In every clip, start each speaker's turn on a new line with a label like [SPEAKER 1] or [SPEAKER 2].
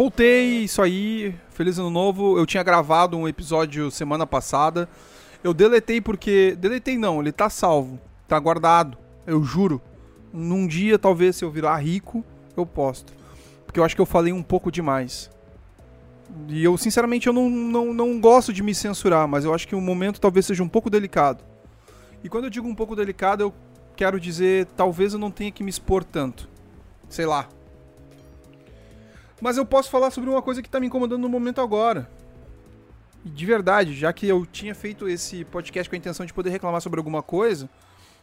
[SPEAKER 1] Voltei, isso aí. Feliz ano novo. Eu tinha gravado um episódio semana passada. Eu deletei porque. Deletei não, ele tá salvo. Tá guardado. Eu juro. Num dia, talvez, se eu virar rico, eu posto. Porque eu acho que eu falei um pouco demais. E eu, sinceramente, eu não, não, não gosto de me censurar, mas eu acho que o momento talvez seja um pouco delicado. E quando eu digo um pouco delicado, eu quero dizer, talvez eu não tenha que me expor tanto. Sei lá. Mas eu posso falar sobre uma coisa que tá me incomodando no momento agora. De verdade, já que eu tinha feito esse podcast com a intenção de poder reclamar sobre alguma coisa,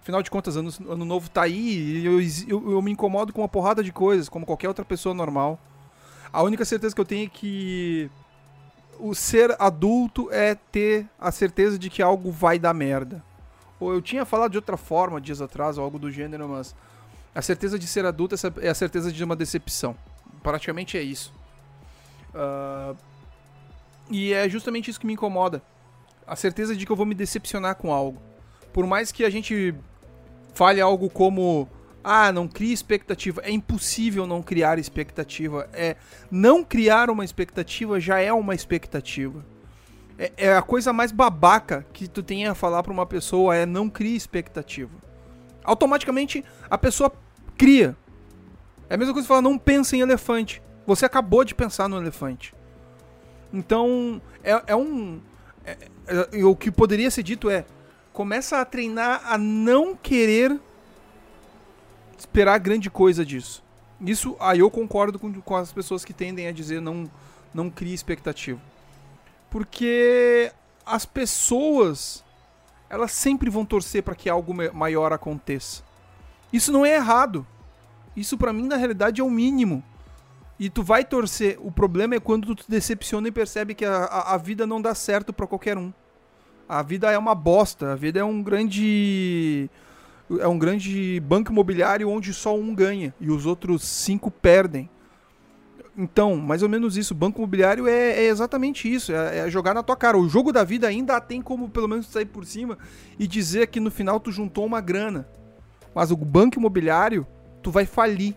[SPEAKER 1] afinal de contas, ano, ano novo tá aí e eu, eu, eu me incomodo com uma porrada de coisas, como qualquer outra pessoa normal. A única certeza que eu tenho é que o ser adulto é ter a certeza de que algo vai dar merda. Ou eu tinha falado de outra forma dias atrás, ou algo do gênero, mas a certeza de ser adulto é a certeza de uma decepção. Praticamente é isso. Uh, e é justamente isso que me incomoda. A certeza de que eu vou me decepcionar com algo. Por mais que a gente fale algo como ah, não crie expectativa. É impossível não criar expectativa. É não criar uma expectativa já é uma expectativa. É, é a coisa mais babaca que tu tem a falar para uma pessoa é não crie expectativa. Automaticamente a pessoa cria. É a mesma coisa que falar não pensa em elefante. Você acabou de pensar no elefante. Então é, é um é, é, o que poderia ser dito é começa a treinar a não querer esperar grande coisa disso. Isso aí eu concordo com, com as pessoas que tendem a dizer não, não crie expectativa. Porque as pessoas elas sempre vão torcer para que algo maior aconteça. Isso não é errado. Isso para mim na realidade é o mínimo. E tu vai torcer. O problema é quando tu te decepciona e percebe que a, a, a vida não dá certo para qualquer um. A vida é uma bosta. A vida é um grande é um grande banco imobiliário onde só um ganha e os outros cinco perdem. Então, mais ou menos isso. Banco imobiliário é, é exatamente isso. É, é, jogar na tua cara. O jogo da vida ainda tem como pelo menos sair por cima e dizer que no final tu juntou uma grana. Mas o banco imobiliário, tu vai falir.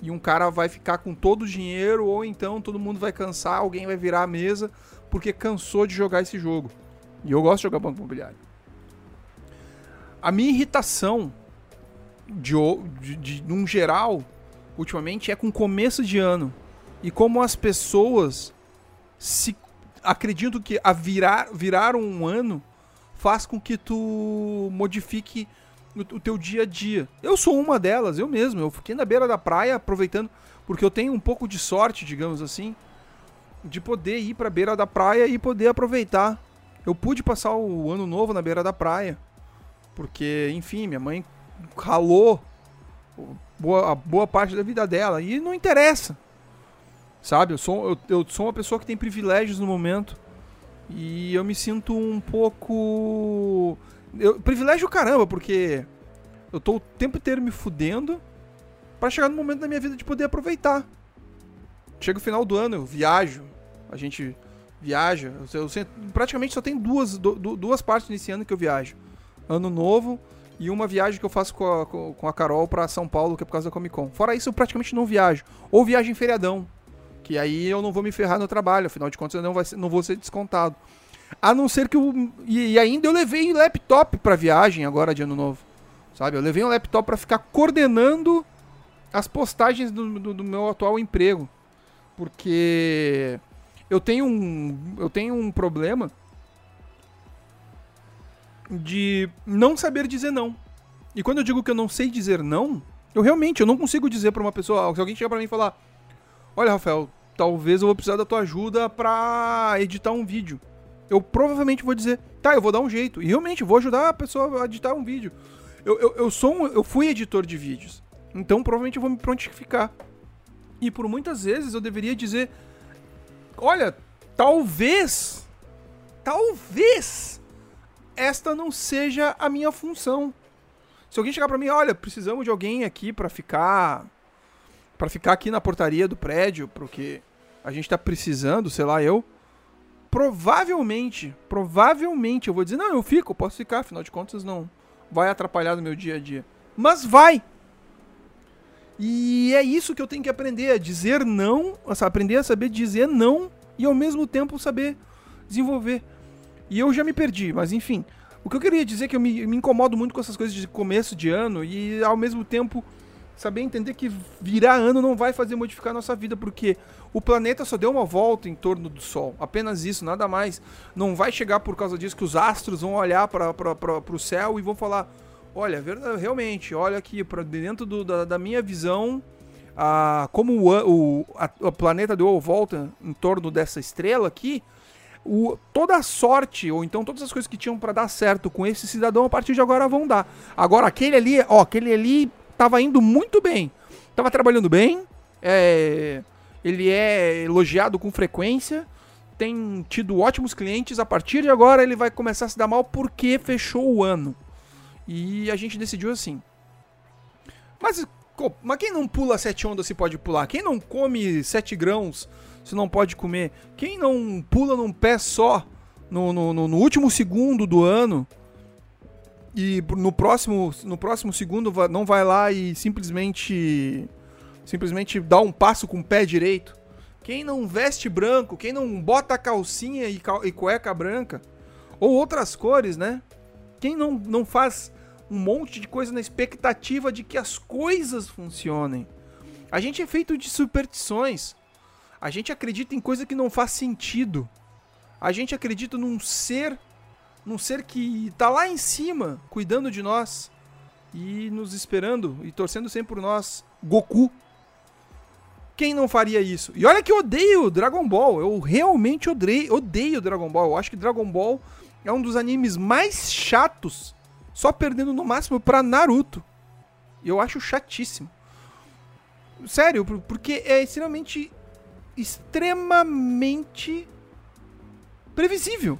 [SPEAKER 1] E um cara vai ficar com todo o dinheiro, ou então todo mundo vai cansar, alguém vai virar a mesa porque cansou de jogar esse jogo. E eu gosto de jogar banco imobiliário. A minha irritação, de, de, de num geral, ultimamente, é com começo de ano. E como as pessoas se acreditam que a virar, virar um ano faz com que tu modifique o, teu dia a dia. Eu sou uma delas, eu mesmo. Eu fiquei na beira da praia aproveitando, porque eu tenho um pouco de sorte, digamos assim, de poder ir para a beira da praia e poder aproveitar. Eu pude passar o ano novo na beira da praia. Porque, enfim, minha mãe ralou boa, a boa parte da vida dela. E não interessa. Sabe? Eu sou, eu, eu sou uma pessoa que tem privilégios no momento. E eu me sinto um pouco. Eu, privilégio caramba, porque eu tô o tempo inteiro me fudendo para chegar no momento da minha vida de poder aproveitar. Chega o final do ano, eu viajo. A gente viaja. Eu, eu, praticamente só tem duas, duas partes nesse ano que eu viajo ano novo e uma viagem que eu faço com a, com a Carol para São Paulo, que é por causa da Comic Con. Fora isso, eu praticamente não viajo. Ou viagem em feriadão, que aí eu não vou me ferrar no trabalho, afinal de contas eu não, vai ser, não vou ser descontado. A não ser que eu. E, e ainda eu levei laptop pra viagem agora de ano novo. Sabe? Eu levei um laptop para ficar coordenando as postagens do, do, do, meu atual emprego. Porque eu tenho um. Eu tenho um problema de não saber dizer não. E quando eu digo que eu não sei dizer não, eu realmente eu não consigo dizer para uma pessoa, se alguém chegar para mim e falar: "Olha, Rafael, talvez eu vou precisar da tua ajuda para editar um vídeo". Eu provavelmente vou dizer: "Tá, eu vou dar um jeito". E realmente vou ajudar a pessoa a editar um vídeo. Eu, eu, eu sou um, eu fui editor de vídeos. Então provavelmente eu vou me prontificar. E por muitas vezes eu deveria dizer: "Olha, talvez talvez esta não seja a minha função. Se alguém chegar para mim, olha, precisamos de alguém aqui para ficar para ficar aqui na portaria do prédio, porque a gente tá precisando, sei lá, eu provavelmente, provavelmente eu vou dizer, não, eu fico, posso ficar, afinal de contas não vai atrapalhar no meu dia a dia. Mas vai. E é isso que eu tenho que aprender, a dizer não, aprender a saber dizer não e ao mesmo tempo saber desenvolver. E eu já me perdi, mas enfim. O que eu queria dizer é que eu me, me incomodo muito com essas coisas de começo de ano e ao mesmo tempo saber entender que virar ano não vai fazer modificar a nossa vida, porque o planeta só deu uma volta em torno do Sol. Apenas isso, nada mais. Não vai chegar por causa disso que os astros vão olhar para o céu e vão falar: olha, realmente, olha aqui, dentro do, da, da, minha visão, a, como o, o, a, planeta deu a volta em torno dessa estrela aqui. O, toda a sorte, ou então todas as coisas que tinham para dar certo com esse cidadão, a partir de agora vão dar. Agora, aquele ali, ó, aquele ali tava indo muito bem. Tava trabalhando bem. É, ele é elogiado com frequência. Tem tido ótimos clientes. A partir de agora ele vai começar a se dar mal porque fechou o ano. E a gente decidiu assim. Mas, mas quem não pula sete ondas se pode pular? Quem não come sete grãos se não pode comer? Quem não pula num pé só no, no, no último segundo do ano e no próximo, no próximo segundo não vai lá e simplesmente simplesmente dá um passo com o pé direito. Quem não veste branco, quem não bota calcinha e, cal e cueca branca, ou outras cores, né? Quem não, não faz um monte de coisa na expectativa de que as coisas funcionem. A gente é feito de superstições. A gente acredita em coisa que não faz sentido. A gente acredita num ser num ser que tá lá em cima, cuidando de nós e nos esperando e torcendo sempre por nós. Goku. Quem não faria isso? E olha que eu odeio Dragon Ball. Eu realmente odeio, odeio Dragon Ball. Eu acho que Dragon Ball é um dos animes mais chatos, só perdendo no máximo para Naruto. Eu acho chatíssimo. Sério, porque é extremamente extremamente previsível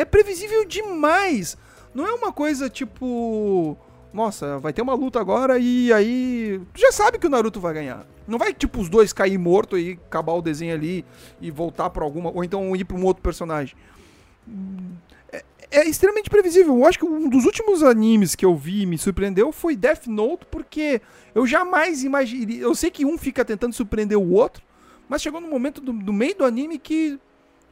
[SPEAKER 1] é previsível demais. Não é uma coisa tipo. Nossa, vai ter uma luta agora e aí. Tu já sabe que o Naruto vai ganhar. Não vai, tipo, os dois cair morto e acabar o desenho ali e voltar pra alguma. Ou então ir pra um outro personagem. É, é extremamente previsível. Eu acho que um dos últimos animes que eu vi e me surpreendeu foi Death Note, porque eu jamais imaginei. Eu sei que um fica tentando surpreender o outro, mas chegou no momento do, do meio do anime que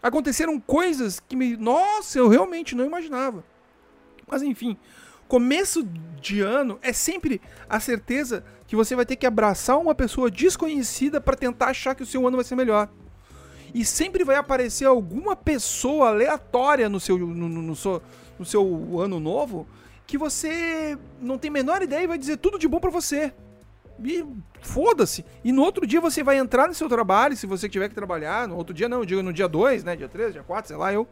[SPEAKER 1] aconteceram coisas que me. Nossa, eu realmente não imaginava. Mas enfim, começo de ano é sempre a certeza que você vai ter que abraçar uma pessoa desconhecida para tentar achar que o seu ano vai ser melhor. E sempre vai aparecer alguma pessoa aleatória no seu, no, no, no seu, no seu ano novo que você não tem a menor ideia e vai dizer tudo de bom para você. E foda-se. E no outro dia você vai entrar no seu trabalho, se você tiver que trabalhar. No outro dia não, eu digo no dia 2, né? Dia 3, dia 4, sei lá, eu.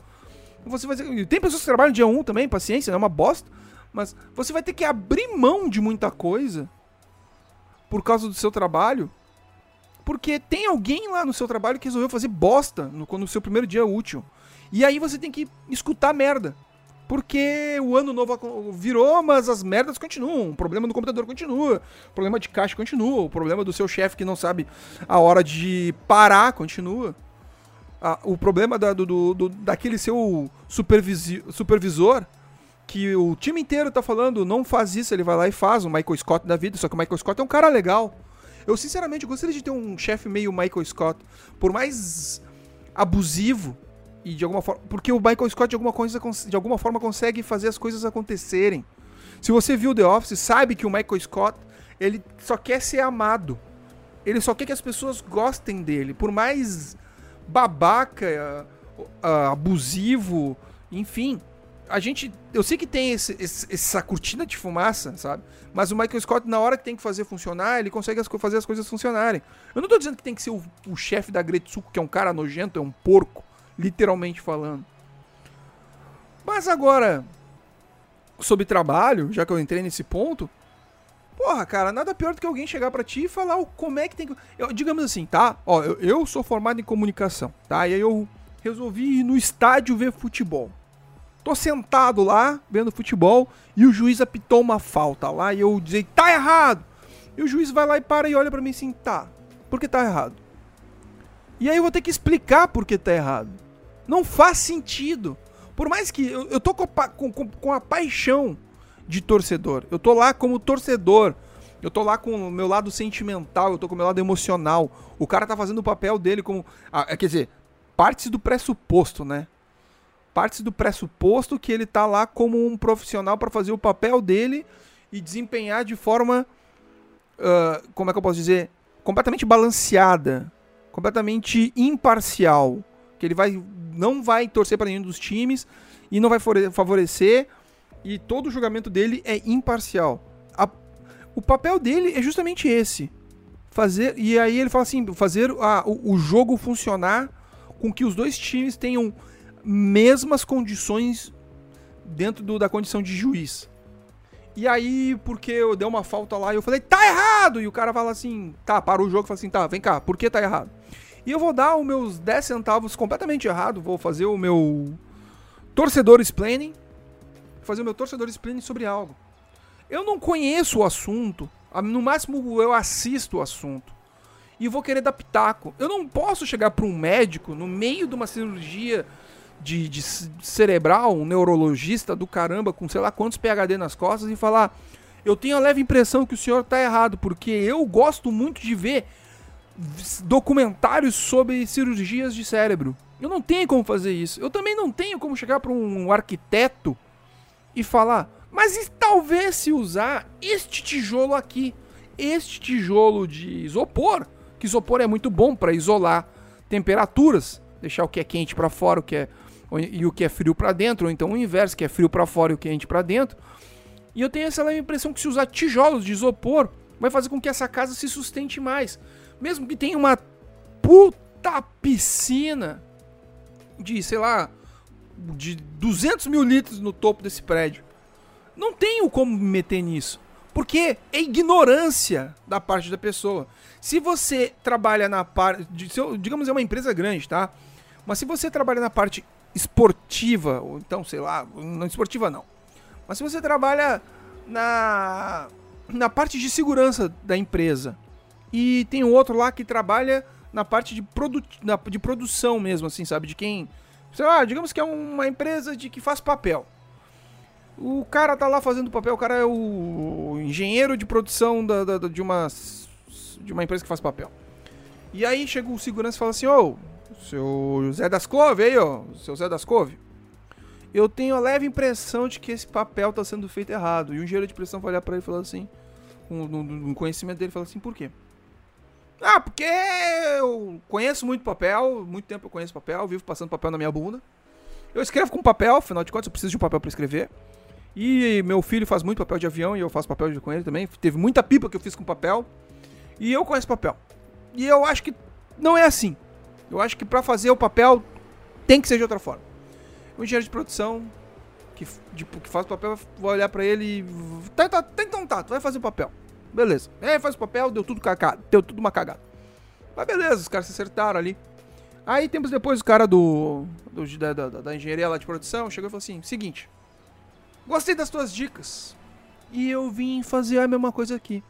[SPEAKER 1] Você vai Tem pessoas que trabalham dia 1 um também, paciência, é uma bosta. Mas você vai ter que abrir mão de muita coisa por causa do seu trabalho. Porque tem alguém lá no seu trabalho que resolveu fazer bosta no, no seu primeiro dia útil. E aí você tem que escutar merda. Porque o ano novo virou, mas as merdas continuam. O problema do computador continua. O problema de caixa continua. O problema do seu chefe que não sabe a hora de parar continua. Ah, o problema da, do, do, daquele seu supervisor que o time inteiro tá falando, não faz isso, ele vai lá e faz, o Michael Scott da vida, só que o Michael Scott é um cara legal. Eu sinceramente gostaria de ter um chefe meio Michael Scott, por mais abusivo e de alguma forma. Porque o Michael Scott de alguma, coisa, de alguma forma consegue fazer as coisas acontecerem. Se você viu The Office, sabe que o Michael Scott ele só quer ser amado. Ele só quer que as pessoas gostem dele. Por mais babaca, uh, abusivo, enfim. A gente. Eu sei que tem esse, esse, essa cortina de fumaça, sabe? Mas o Michael Scott, na hora que tem que fazer funcionar, ele consegue as, fazer as coisas funcionarem. Eu não tô dizendo que tem que ser o, o chefe da Gretsuko, que é um cara nojento, é um porco literalmente falando. Mas agora, sobre trabalho, já que eu entrei nesse ponto, porra, cara, nada pior do que alguém chegar para ti e falar como é que tem que. Eu, digamos assim, tá? Ó, eu, eu sou formado em comunicação, tá? E aí eu resolvi ir no estádio ver futebol. Tô sentado lá, vendo futebol, e o juiz apitou uma falta lá, e eu dizei, tá errado! E o juiz vai lá e para e olha para mim assim, tá, por que tá errado? E aí eu vou ter que explicar por que tá errado. Não faz sentido. Por mais que eu, eu tô com, com, com a paixão de torcedor. Eu tô lá como torcedor. Eu tô lá com o meu lado sentimental, eu tô com o meu lado emocional. O cara tá fazendo o papel dele como. Ah, é, quer dizer, parte do pressuposto, né? Parte do pressuposto que ele tá lá como um profissional para fazer o papel dele e desempenhar de forma. Uh, como é que eu posso dizer? Completamente balanceada. Completamente imparcial. Que ele vai. Não vai torcer para nenhum dos times e não vai favorecer. E todo o julgamento dele é imparcial. A, o papel dele é justamente esse. Fazer. E aí ele fala assim: fazer o, o jogo funcionar com que os dois times tenham mesmas condições dentro do, da condição de juiz. E aí, porque eu dei uma falta lá e eu falei, tá errado! E o cara fala assim, tá, para o jogo e fala assim, tá, vem cá, por que tá errado? E eu vou dar os meus 10 centavos completamente errado, vou fazer o meu torcedor explaining, fazer o meu torcedor explaining sobre algo. Eu não conheço o assunto, no máximo eu assisto o assunto e vou querer dar pitaco. Eu não posso chegar para um médico no meio de uma cirurgia de, de, cerebral, um neurologista do caramba com sei lá quantos PhD nas costas e falar: Eu tenho a leve impressão que o senhor está errado, porque eu gosto muito de ver documentários sobre cirurgias de cérebro. Eu não tenho como fazer isso. Eu também não tenho como chegar para um arquiteto e falar: Mas e talvez se usar este tijolo aqui, este tijolo de isopor, que isopor é muito bom para isolar temperaturas, deixar o que é quente para fora, o que é e o que é frio para dentro, ou então o inverso, que é frio para fora e o quente para dentro. E eu tenho essa impressão que se usar tijolos de isopor vai fazer com que essa casa se sustente mais. Mesmo que tenha uma puta piscina de, sei lá, de 200 mil litros no topo desse prédio. Não tenho como me meter nisso. Porque é ignorância da parte da pessoa. Se você trabalha na parte. Digamos, é uma empresa grande, tá? Mas se você trabalha na parte esportiva, ou então, sei lá, não esportiva não. Mas se você trabalha na, na parte de segurança da empresa e tem outro lá que trabalha na parte de, produ na, de produção mesmo, assim, sabe? De quem. Sei lá, digamos que é uma empresa de que faz papel. O cara tá lá fazendo papel, o cara é o engenheiro de produção da, da, de, uma, de uma empresa que faz papel. E aí chega o segurança e fala assim: Ô, oh, seu Zé das Cove aí, ó, seu Zé das Cove. Eu tenho a leve impressão de que esse papel tá sendo feito errado. E o engenheiro de produção vai olhar pra ele e falar assim: um, um, conhecimento dele, fala assim: por quê? Ah, porque eu conheço muito papel, muito tempo eu conheço papel, vivo passando papel na minha bunda. Eu escrevo com papel, afinal de contas eu preciso de um papel para escrever. E meu filho faz muito papel de avião e eu faço papel com ele também. Teve muita pipa que eu fiz com papel. E eu conheço papel. E eu acho que não é assim. Eu acho que para fazer o papel tem que ser de outra forma. O engenheiro de produção que, tipo, que faz papel vai olhar para ele e. Tá, tá, tá, então tá, vai fazer o papel. Beleza. É, faz o papel, deu tudo cagado. Deu tudo uma cagada. Mas beleza, os caras se acertaram ali. Aí tempos depois o cara do, do da, da, da, engenharia lá de produção chegou e falou assim: seguinte. Gostei das tuas dicas. E eu vim fazer a mesma coisa aqui.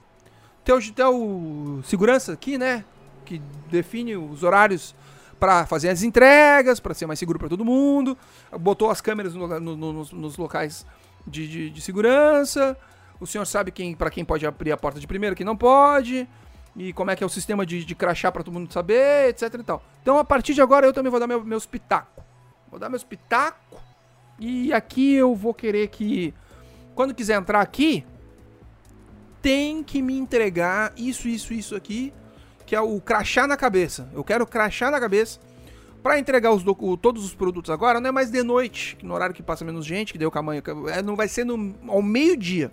[SPEAKER 1] Teu, teu segurança aqui, né? Que define os horários para fazer as entregas, para ser mais seguro para todo mundo. Botou as câmeras no, no, no, nos, locais de, de, de segurança o senhor sabe quem para quem pode abrir a porta de primeiro, quem não pode, e como é que é o sistema de, de crachá para todo mundo saber, etc e tal. Então, a partir de agora, eu também vou dar meu, meus pitacos. Vou dar meus pitacos, e aqui eu vou querer que, quando quiser entrar aqui, tem que me entregar isso, isso, isso aqui, que é o crachá na cabeça. Eu quero crachá na cabeça para entregar os todos os produtos agora, não é mais de noite, no horário que passa menos gente, que deu camanho, é, não vai ser no, ao meio-dia.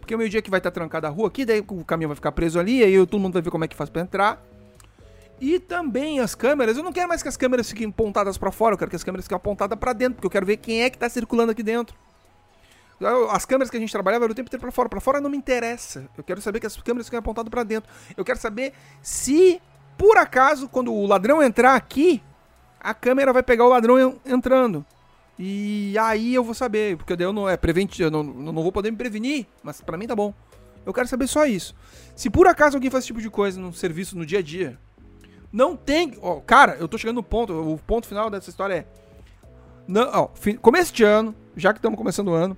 [SPEAKER 1] Porque é o meio-dia que vai estar tá trancada a rua aqui, daí o caminhão vai ficar preso ali, aí todo mundo vai ver como é que faz para entrar. E também as câmeras, eu não quero mais que as câmeras fiquem apontadas para fora, eu quero que as câmeras fiquem apontadas para dentro, porque eu quero ver quem é que tá circulando aqui dentro. As câmeras que a gente trabalhava era o tempo inteiro para fora, para fora não me interessa. Eu quero saber que as câmeras fiquem apontadas para dentro. Eu quero saber se por acaso quando o ladrão entrar aqui, a câmera vai pegar o ladrão entrando. E aí eu vou saber, porque eu não é preventivo, eu não, não vou poder me prevenir, mas para mim tá bom. Eu quero saber só isso. Se por acaso alguém faz esse tipo de coisa no serviço no dia a dia, não tem, ó, cara, eu tô chegando no ponto, o ponto final dessa história é não, ó, começo de ano, já que estamos começando o ano,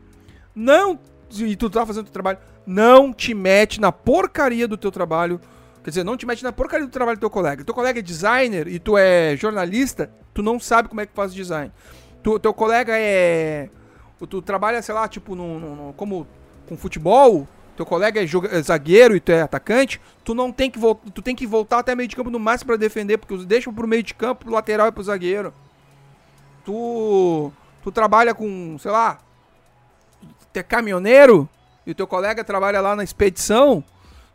[SPEAKER 1] não e tu tá fazendo o trabalho, Não te mete na porcaria do teu trabalho. Quer dizer, não te mete na porcaria do trabalho do teu colega. Teu colega é designer e tu é jornalista, tu não sabe como é que faz design. Tu, teu colega é. Tu trabalha, sei lá, tipo, no como com futebol, teu colega é, joga, é, zagueiro e tu é atacante, tu não tem que voltar, tu tem que voltar até meio de campo no máximo para defender, porque deixa pro meio de campo, pro lateral e pro zagueiro. Tu tu trabalha com, sei lá, tu é caminhoneiro e o teu colega trabalha lá na expedição,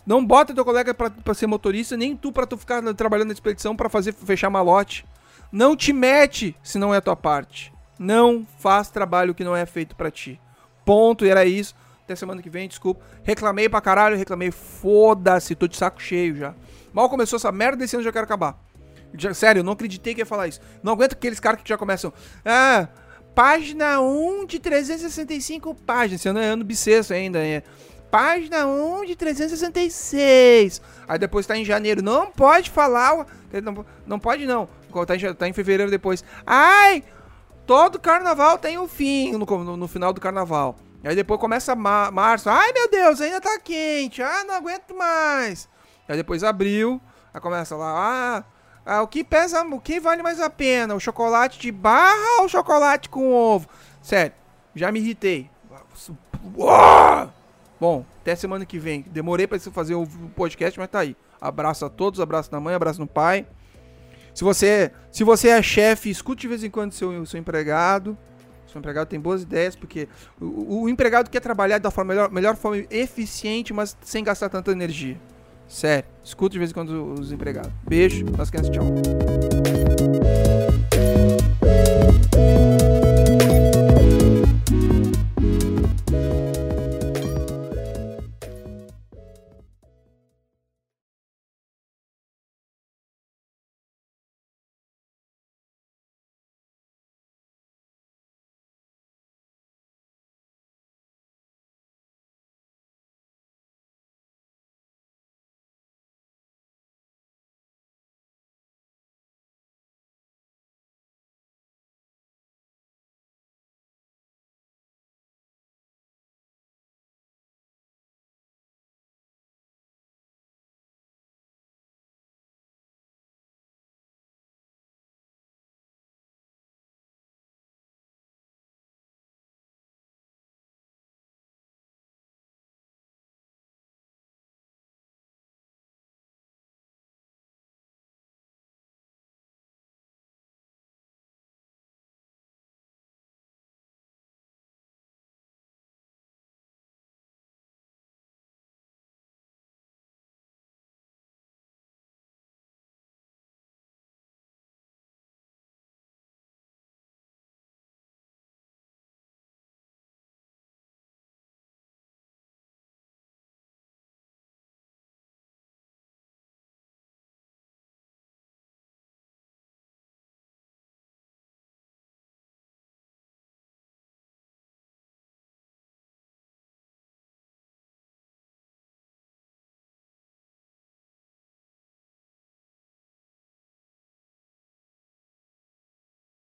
[SPEAKER 1] não bota teu colega pra ser motorista, nem tu pra tu ficar trabalhando na expedição para fazer fechar malote. Não te mete se não é a tua parte. Não faz trabalho que não é feito para ti. Ponto, e era isso. Até semana que vem, desculpa. Reclamei pra caralho, reclamei. Foda-se, tô de saco cheio já. Mal começou essa merda desse ano, já quero acabar. Já, sério, eu não acreditei que ia falar isso. Não aguento aqueles caras que já começam. Ah, página 1 de 365 páginas. Esse ano é ano bissexto ainda, é. Página 1 de 366. Aí depois tá em janeiro. Não pode falar. Não, não pode não. Tá em, tá em fevereiro depois. Ai! Todo carnaval tem um fim no, no, no final do carnaval. Aí depois começa ma março. Ai meu Deus, ainda tá quente. Ah, não aguento mais. Aí depois abril. Aí começa lá. Ah, ah, o que pesa, o que vale mais a pena? O chocolate de barra ou o chocolate com ovo? Sério, já me irritei. Bom, até semana que vem. Demorei para fazer o podcast, mas tá aí. Abraço a todos, abraço na mãe, abraço no pai. Se você, se você é chefe, escute de vez em quando seu, seu empregado. Seu empregado tem boas ideias, porque o, o empregado quer trabalhar da forma melhor, melhor forma eficiente, mas sem gastar tanta energia. Sério, escuta de vez em quando os empregados. Beijo, nas crianças, tchau.